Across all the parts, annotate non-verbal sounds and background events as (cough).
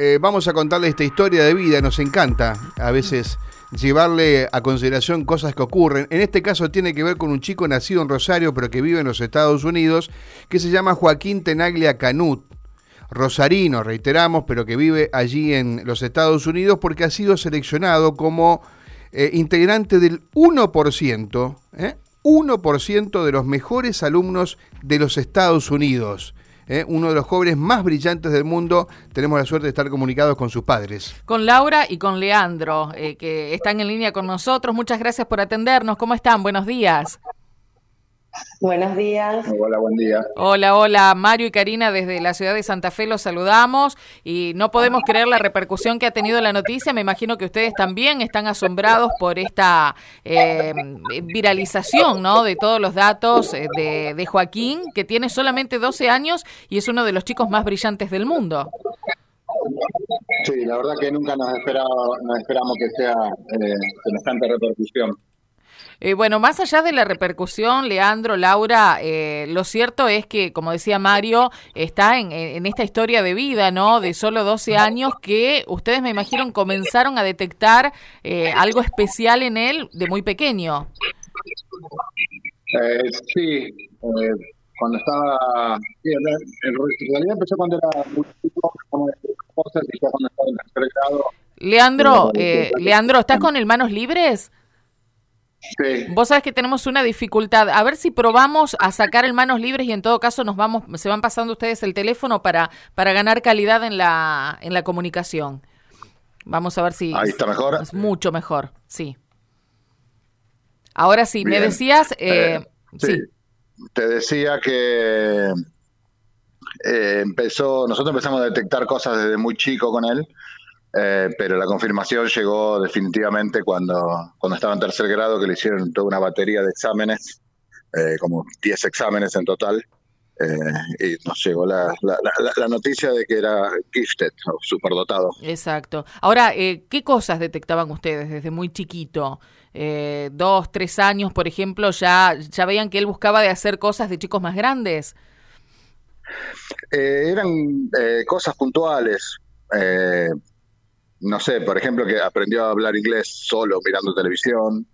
Eh, vamos a contarle esta historia de vida, nos encanta a veces llevarle a consideración cosas que ocurren. En este caso tiene que ver con un chico nacido en Rosario pero que vive en los Estados Unidos, que se llama Joaquín Tenaglia Canut. Rosarino, reiteramos, pero que vive allí en los Estados Unidos porque ha sido seleccionado como eh, integrante del 1%, ¿eh? 1% de los mejores alumnos de los Estados Unidos. ¿Eh? uno de los jóvenes más brillantes del mundo. Tenemos la suerte de estar comunicados con sus padres. Con Laura y con Leandro, eh, que están en línea con nosotros. Muchas gracias por atendernos. ¿Cómo están? Buenos días. Buenos días. Hola, buen día. Hola, hola. Mario y Karina desde la ciudad de Santa Fe los saludamos y no podemos creer la repercusión que ha tenido la noticia. Me imagino que ustedes también están asombrados por esta eh, viralización ¿no? de todos los datos eh, de, de, Joaquín, que tiene solamente 12 años y es uno de los chicos más brillantes del mundo. Sí, la verdad que nunca nos, esperaba, nos esperamos que sea eh, semejante repercusión. Eh, bueno, más allá de la repercusión, Leandro, Laura, eh, lo cierto es que, como decía Mario, está en, en, esta historia de vida, ¿no? De solo 12 años que ustedes, me imagino, comenzaron a detectar eh, algo especial en él de muy pequeño. Eh, sí, cuando estaba... Sí, en realidad empezó cuando era muy chico, como cosas, y ya cuando estaba en el tercer grado. Leandro, Leandro, ¿estás con el manos libres? Sí. Vos sabés que tenemos una dificultad. A ver si probamos a sacar el manos libres y en todo caso nos vamos, se van pasando ustedes el teléfono para, para ganar calidad en la, en la comunicación. Vamos a ver si Ahí está mejor. es mucho mejor, sí. Ahora sí, Bien. me decías, eh, eh, sí. sí. Te decía que eh, empezó, nosotros empezamos a detectar cosas desde muy chico con él. Eh, pero la confirmación llegó definitivamente cuando, cuando estaba en tercer grado, que le hicieron toda una batería de exámenes, eh, como 10 exámenes en total, eh, y nos llegó la, la, la, la, noticia de que era gifted o superdotado. Exacto. Ahora, ¿qué cosas detectaban ustedes desde muy chiquito? dos, tres años, por ejemplo, ya, ya veían que él buscaba de hacer cosas de chicos más grandes. eran cosas puntuales no sé, por ejemplo, que aprendió a hablar inglés solo mirando televisión.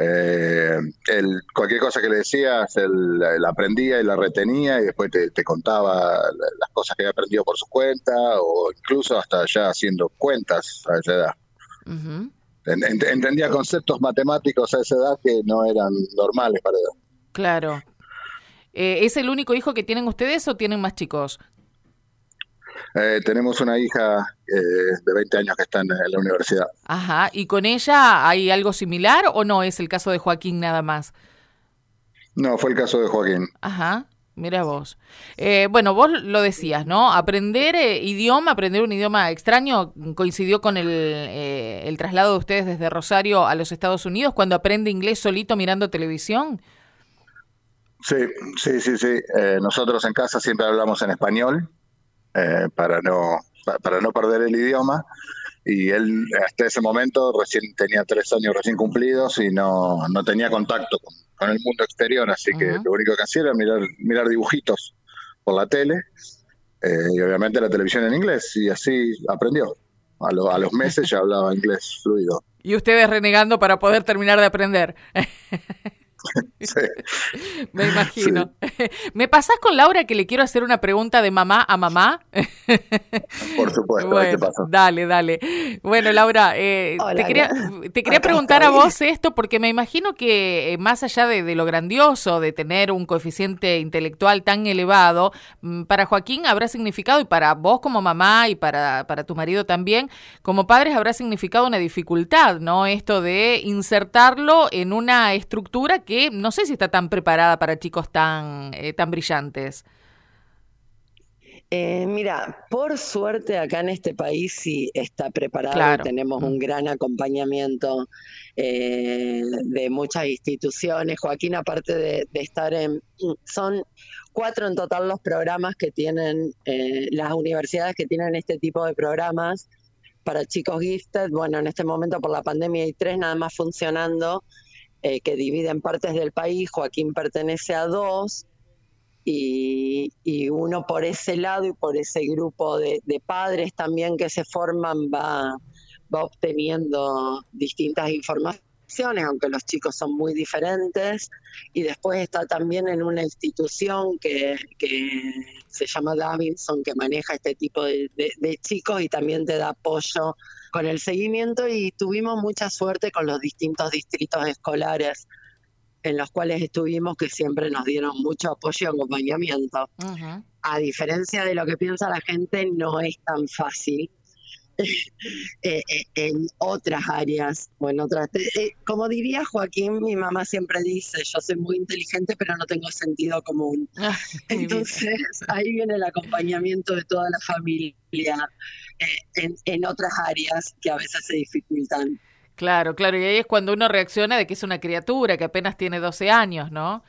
Eh, él, cualquier cosa que le decías, él la aprendía y la retenía y después te, te, contaba las cosas que había aprendido por su cuenta o incluso hasta ya haciendo cuentas a esa edad. Uh -huh. Entendía conceptos matemáticos a esa edad que no eran normales para él. Claro. Eh, ¿Es el único hijo que tienen ustedes o tienen más chicos? Eh, tenemos una hija eh, de 20 años que está en, en, la universidad. Ajá, ¿y con ella hay algo similar o no es el caso de Joaquín nada más? No, fue el caso de Joaquín. Ajá. Mira vos. Eh, bueno, vos lo decías, ¿no? Aprender eh, idioma, aprender un idioma extraño, coincidió con el, eh, el, traslado de ustedes desde Rosario a los Estados Unidos cuando aprende inglés solito mirando televisión. Sí, sí, sí, sí. nosotros en casa siempre hablamos en español eh, para no para no perder el idioma. Y él hasta ese momento recién tenía tres años recién cumplidos y no, no tenía contacto con, con, el mundo exterior. Así uh -huh. que lo único que hacía era mirar mirar dibujitos por la tele eh, y obviamente la televisión en inglés y así aprendió. A, lo, a los meses ya hablaba inglés fluido. Y ustedes renegando para poder terminar de aprender (laughs) Sí. (laughs) Me imagino. Sí. (laughs) ¿Me pasás con Laura que le quiero hacer una pregunta de mamá a mamá? (laughs) Por supuesto, bueno, ¿qué pasa? Dale, dale. Bueno, Laura, eh, Hola, te quería, te quería preguntar a vos esto porque me imagino que eh, más allá de, de, lo grandioso de tener un coeficiente intelectual tan elevado, mm, para Joaquín habrá significado, y para vos como mamá y para, para tu marido también, como padres habrá significado una dificultad, ¿no? Esto de insertarlo en una estructura que no sé si está tan preparada para chicos tan, eh, tan brillantes. Eh, mira, por suerte acá en este país sí está preparado, claro. tenemos un gran acompañamiento eh, de muchas instituciones. Joaquín, aparte de, de, estar en, son cuatro en total los programas que tienen eh, las universidades que tienen este tipo de programas para chicos gifted. Bueno, en este momento por la pandemia hay tres nada más funcionando eh, que dividen partes del país. Joaquín pertenece a dos. y, uno por ese lado y por ese grupo de, padres también que se forman va, obteniendo distintas informaciones, aunque los chicos son muy diferentes. Y después está también en una institución que, se llama Davidson, que maneja este tipo de, de chicos y también te da apoyo con el seguimiento y tuvimos mucha suerte con los distintos distritos escolares en los cuales estuvimos que siempre nos dieron mucho apoyo y acompañamiento. A diferencia de lo que piensa la gente, no es tan fácil (laughs) eh, eh, en otras áreas o en otras. Eh, como diría Joaquín, mi mamá siempre dice, yo soy muy inteligente pero no tengo sentido común. (laughs) Ah, Entonces ahí viene el acompañamiento de toda la familia en, en otras áreas que a veces se dificultan. Claro, claro, y ahí es cuando uno reacciona de que es una criatura que apenas tiene 12 años, ¿no?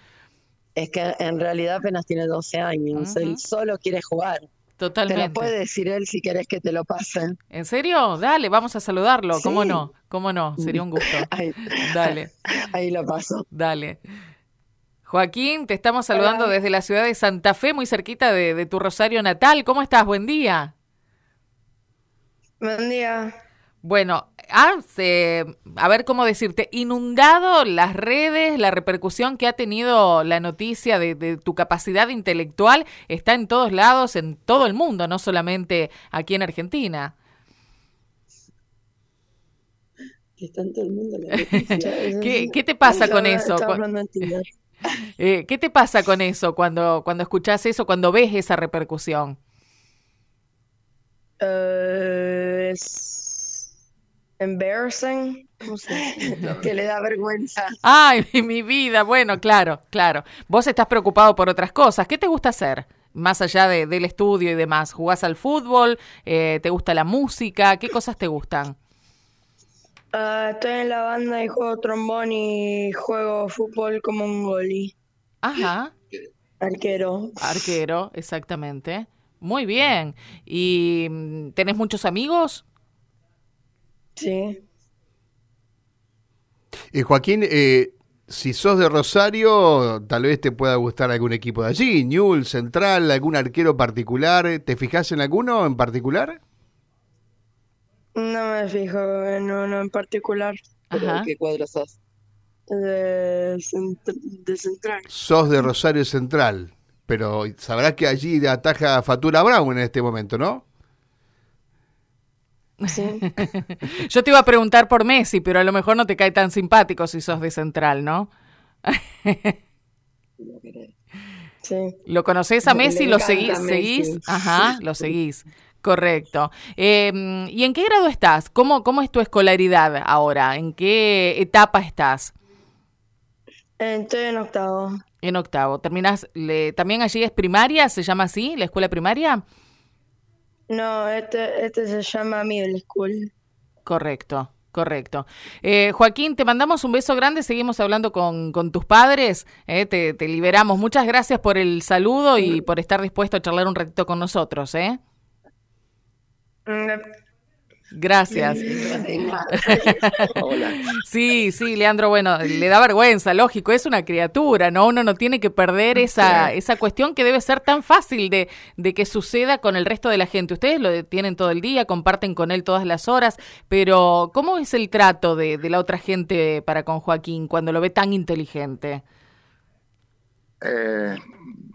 Es que en realidad apenas tiene 12 años, él solo quiere jugar. Totalmente. Te lo puede decir él si querés que te lo pasen. ¿En serio? Dale, vamos a saludarlo. ¿Cómo no? ¿Cómo no? Sería un gusto. (laughs) Dale. (laughs) Ahí lo paso. Dale. Joaquín, te estamos saludando desde la ciudad de Santa Fe, muy cerquita de, de tu Rosario natal. ¿Cómo estás? Buen día. Buen día. Bueno, ha, a ver cómo decirte, inundado las redes, la repercusión que ha tenido la noticia de, tu capacidad intelectual está en todos lados, en todo el mundo, no solamente aquí en Argentina. Está en todo el mundo. (laughs) ¿Qué, te pasa con eso? (laughs) Eh, ¿Qué te pasa con eso cuando, cuando escuchas eso, cuando ves esa repercusión? Uh, embarrassing, (laughs) que le da vergüenza. Ay, (laughs) mi vida, bueno, claro, claro. Vos estás preocupado por otras cosas. ¿Qué te gusta hacer? Más allá de, del estudio y demás. ¿Jugás al fútbol? Eh, ¿Te gusta la música? ¿Qué cosas te gustan? Ah, estoy en la banda y juego trombón y juego fútbol como un goli. Ajá. Arquero. Arquero, exactamente. Muy bien. ¿Y mm, tenés muchos amigos? Sí. Eh, Joaquín, eh, si sos de Rosario, tal vez te pueda gustar algún equipo de allí, Newell, Central, algún arquero particular. ¿Te fijas en alguno en particular? No me fijo en uno en particular. ¿De qué cuadro sos? De, Central. Sos de Rosario Central, pero sabrás que allí ataja Fatura Brown en este momento, ¿no? (laughs) Yo te iba a preguntar por Messi, pero a lo mejor no te cae tan simpático si sos de Central, ¿no? (laughs) sí. ¿Lo conoces a Messi? ¿Lo seguís? ¿Seguís? Ajá, lo seguís. Correcto. Em, ¿Y en qué grado estás? ¿Cómo, ¿Cómo es tu escolaridad ahora? ¿En qué etapa estás? Estoy en octavo. En octavo. ¿Terminas? ¿También allí es primaria? ¿Se llama así? ¿La escuela primaria? No, este, este se llama Middle School. Correcto. Correcto. Eh, Joaquín, te mandamos un beso grande, seguimos hablando con, con tus padres, eh, te, te, liberamos. Muchas gracias por el saludo y por estar dispuesto a charlar un ratito con nosotros. ¿eh? Mm, Gracias. (laughs) Sí, sí, Leandro, bueno, le da vergüenza, lógico, es una criatura, ¿no? Uno no tiene que perder esa, esa cuestión que debe ser tan fácil de, de que suceda con el resto de la gente. Ustedes lo tienen todo el día, comparten con él todas las horas, pero ¿cómo es el trato de, de la otra gente para con Joaquín cuando lo ve tan inteligente? Eh,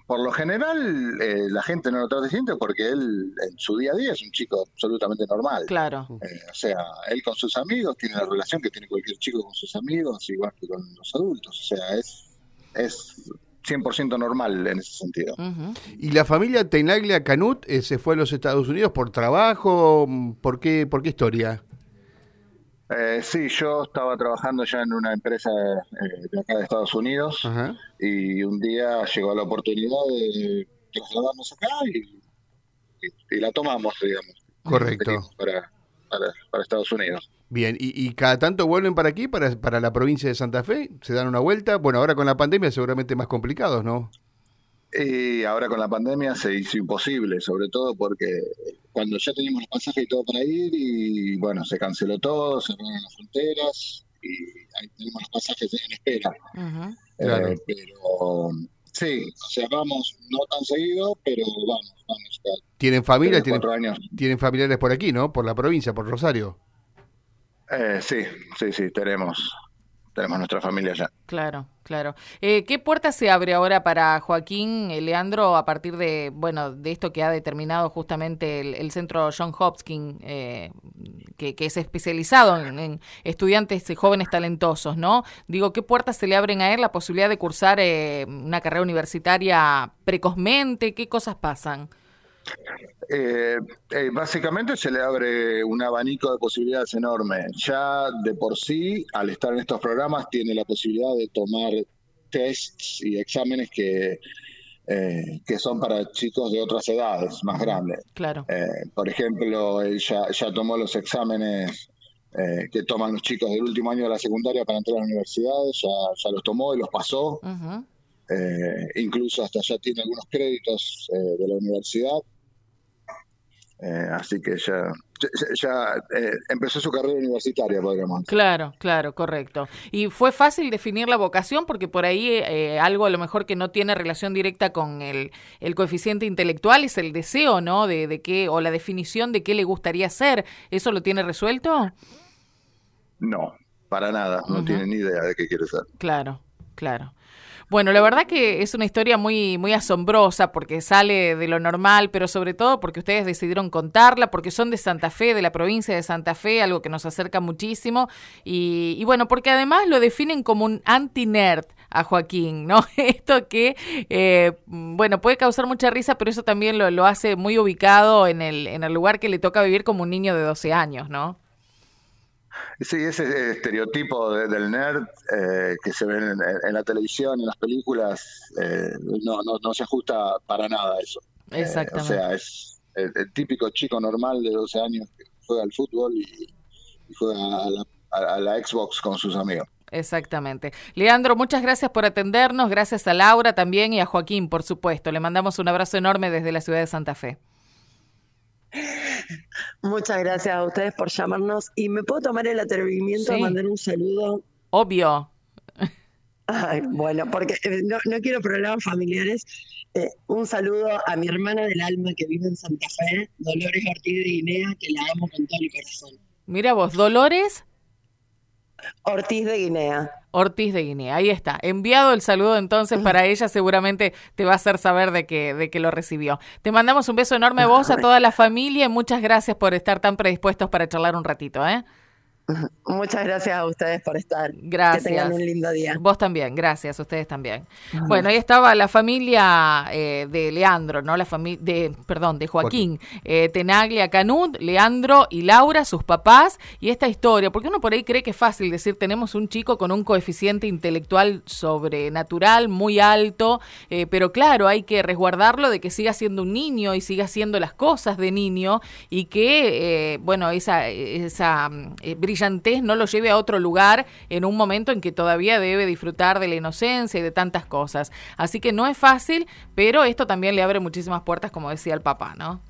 por lo general, eh, la gente no lo trata distinto porque él en su día a día es un chico absolutamente normal. Claro. Eh, o sea, él con sus amigos tiene la relación que tiene cualquier chico con sus amigos, igual que con los adultos. O sea, es, es 100% normal en ese sentido. ¿Y la familia Teinaglia Canut se fue a los Estados Unidos por trabajo? ¿Por qué, por qué historia? Eh, sí, yo estaba trabajando ya en una empresa eh, de acá de Estados Unidos y un día llegó la oportunidad de trasladarnos acá y, la tomamos, digamos. Correcto. Para, para, Estados Unidos. Bien, ¿Y, ¿Y, cada tanto vuelven para aquí, para, para la provincia de Santa Fe? ¿Se dan una vuelta? Bueno, ahora con la pandemia seguramente más complicados, ¿no? Y ahora con la pandemia se hizo imposible, sobre todo porque cuando ya teníamos los pasajes y todo para ir, y bueno, se canceló todo, se cerraron las fronteras, y ahí tenemos los pasajes en espera. Eh, pero Sí, o sea, vamos no tan seguido, pero vamos, vamos. ¿Tienen familia? Tienen, ¿Tienen familiares por aquí, no? Por la provincia, por Rosario. Eh, sí, sí, sí, tenemos tenemos nuestra familia ya. Claro, claro. Eh, ¿Qué puerta se abre ahora para Joaquín eh, Leandro a partir de, bueno, de esto que ha determinado justamente el, centro John Hopkins, eh, que, es especializado en, estudiantes jóvenes talentosos, ¿no? Digo, ¿qué puertas se le abren a él la posibilidad de cursar una carrera universitaria precozmente? ¿Qué cosas pasan? Eh, eh, básicamente se le abre un abanico de posibilidades enorme. Ya de por sí, al estar en estos programas, tiene la posibilidad de tomar tests y exámenes que, eh, que son para chicos de otras edades, más grandes. Claro. por ejemplo, él ya, tomó los exámenes que toman los chicos del último año de la secundaria para entrar a la universidad, ya, ya los tomó y los pasó. incluso hasta ya tiene algunos créditos de la universidad. Eh, así que ya, ya, eh, empezó su carrera universitaria, podríamos decir. Claro, claro, correcto. ¿Y fue fácil definir la vocación? Porque por ahí eh, algo a lo mejor que no tiene relación directa con el, el coeficiente intelectual es el deseo, ¿no? De, de qué, o la definición de qué le gustaría ser. ¿Eso lo tiene resuelto? No, para nada. No tiene ni idea de qué quiere ser. Claro, claro. Bueno, la verdad que es una historia muy, muy asombrosa porque sale de lo normal, pero sobre todo porque ustedes decidieron contarla, porque son de Santa Fe, de la provincia de Santa Fe, algo que nos acerca muchísimo. Y, bueno, porque además lo definen como un anti-nerd a Joaquín, ¿no? (laughs) Esto que, eh, bueno, puede causar mucha risa, pero eso también lo, lo hace muy ubicado en el, en el lugar que le toca vivir como un niño de 12 años, ¿no? Sí, ese estereotipo del nerd eh, que se ve en, la televisión, en las películas, eh, no, no, no, se ajusta para nada a eso. Exactamente. Eh, o sea, es el, típico chico normal de 12 años que juega al fútbol y, juega a la, Xbox con sus amigos. Exactamente. Leandro, muchas gracias por atendernos, gracias a Laura también y a Joaquín, por supuesto. Le mandamos un abrazo enorme desde la ciudad de Santa Fe. Muchas gracias a ustedes por llamarnos. ¿Y me puedo tomar el atrevimiento de mandar un saludo? Obvio. bueno, porque eh, no, quiero problemas familiares. Eh, un saludo a mi hermana del alma que vive en Santa Fe, Dolores Ortiz de Guinea, que la amo con todo mi corazón. Mira vos, Dolores. Ortiz de Guinea. Ortiz de Guinea, ahí está. Enviado el saludo entonces para ella, seguramente te va a hacer saber de que, de que lo recibió. Te mandamos un beso enorme a vos, a toda la familia y muchas gracias por estar tan predispuestos para charlar un ratito, ¿eh? (laughs) Muchas gracias a ustedes por estar. Gracias. Que tengan un lindo día. Vos también, gracias, ustedes también. Bueno, ahí estaba la familia eh, de Leandro, ¿no? La familia de, perdón, de Joaquín, Eh, Tenaglia Canud, Leandro y Laura, sus papás, y esta historia, porque uno por ahí cree que es fácil decir, tenemos un chico con un coeficiente intelectual sobrenatural, muy alto, eh, pero claro, hay que resguardarlo de que siga siendo un niño y siga haciendo las cosas de niño y que, eh, bueno, esa, esa brillantez no lo lleve a otro lugar en un momento en que todavía debe disfrutar de la inocencia y de tantas cosas. Así que no es fácil, pero esto también le abre muchísimas puertas, como decía el papá, ¿no?